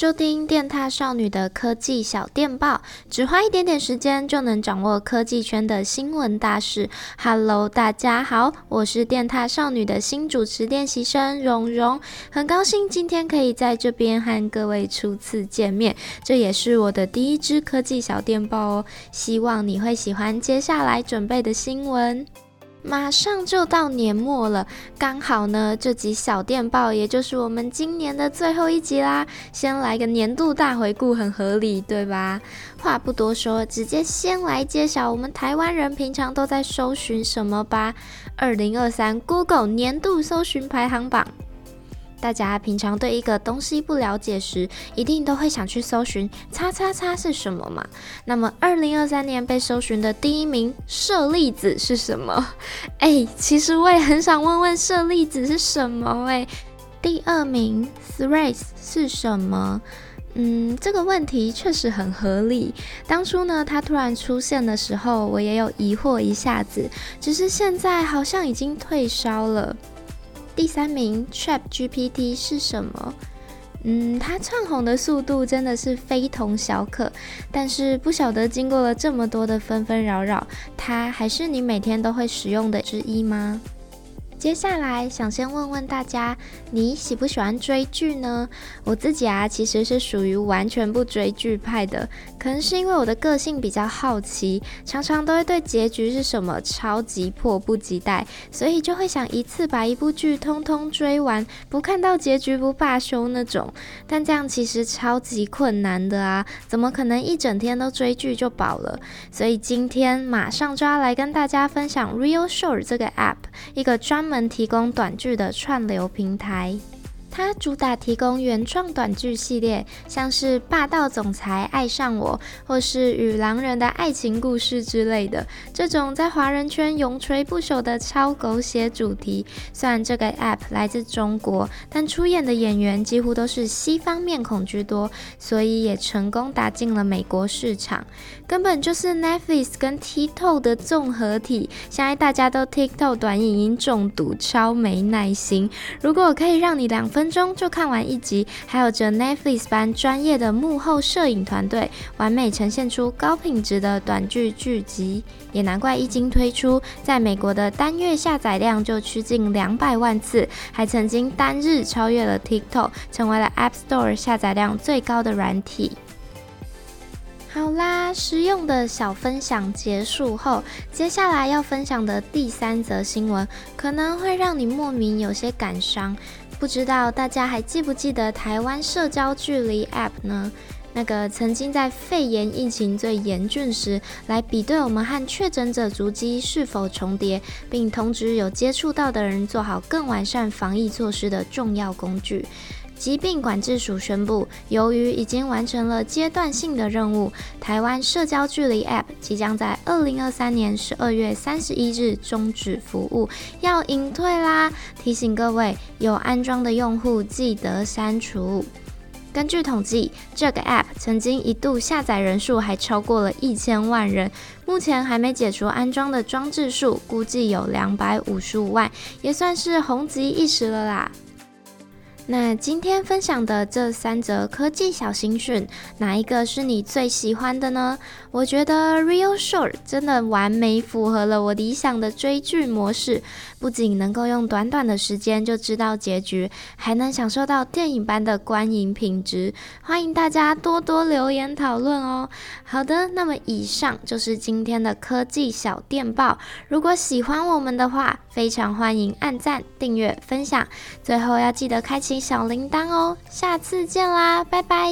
收听电踏少女的科技小电报，只花一点点时间就能掌握科技圈的新闻大事。Hello，大家好，我是电踏少女的新主持练习生蓉蓉，很高兴今天可以在这边和各位初次见面，这也是我的第一支科技小电报哦。希望你会喜欢接下来准备的新闻。马上就到年末了，刚好呢，这集小电报也就是我们今年的最后一集啦。先来个年度大回顾，很合理，对吧？话不多说，直接先来揭晓我们台湾人平常都在搜寻什么吧。二零二三 Google 年度搜寻排行榜。大家平常对一个东西不了解时，一定都会想去搜寻“叉叉叉”是什么嘛？那么，二零二三年被搜寻的第一名舍利子是什么？哎，其实我也很想问问舍利子是什么？哎，第二名 Threads 是什么？嗯，这个问题确实很合理。当初呢，它突然出现的时候，我也有疑惑一下子，只是现在好像已经退烧了。第三名，ChatGPT 是什么？嗯，它窜红的速度真的是非同小可，但是不晓得经过了这么多的纷纷扰扰，它还是你每天都会使用的之一吗？接下来想先问问大家，你喜不喜欢追剧呢？我自己啊，其实是属于完全不追剧派的，可能是因为我的个性比较好奇，常常都会对结局是什么超级迫不及待，所以就会想一次把一部剧通通追完，不看到结局不罢休那种。但这样其实超级困难的啊，怎么可能一整天都追剧就饱了？所以今天马上就要来跟大家分享 Real Short 这个 App，一个专门们提供短剧的串流平台。它主打提供原创短剧系列，像是霸道总裁爱上我，或是与狼人的爱情故事之类的，这种在华人圈永垂不朽的超狗血主题。虽然这个 App 来自中国，但出演的演员几乎都是西方面孔居多，所以也成功打进了美国市场。根本就是 Netflix 跟 TikTok 的综合体。现在大家都 TikTok 短影音中毒，超没耐心。如果我可以让你两分。分钟就看完一集，还有着 Netflix 般专业的幕后摄影团队，完美呈现出高品质的短剧剧集，也难怪一经推出，在美国的单月下载量就趋近两百万次，还曾经单日超越了 TikTok，成为了 App Store 下载量最高的软体。好啦，实用的小分享结束后，接下来要分享的第三则新闻，可能会让你莫名有些感伤。不知道大家还记不记得台湾社交距离 App 呢？那个曾经在肺炎疫情最严峻时，来比对我们和确诊者足迹是否重叠，并通知有接触到的人做好更完善防疫措施的重要工具。疾病管制署宣布，由于已经完成了阶段性的任务，台湾社交距离 App 即将在二零二三年十二月三十一日终止服务，要隐退啦！提醒各位有安装的用户记得删除。根据统计，这个 App 曾经一度下载人数还超过了一千万人，目前还没解除安装的装置数估计有两百五十五万，也算是红极一时了啦。那今天分享的这三则科技小新讯，哪一个是你最喜欢的呢？我觉得 Real Short 真的完美符合了我理想的追剧模式，不仅能够用短短的时间就知道结局，还能享受到电影般的观影品质。欢迎大家多多留言讨论哦。好的，那么以上就是今天的科技小电报。如果喜欢我们的话，非常欢迎按赞、订阅、分享。最后要记得开启小铃铛哦。下次见啦，拜拜。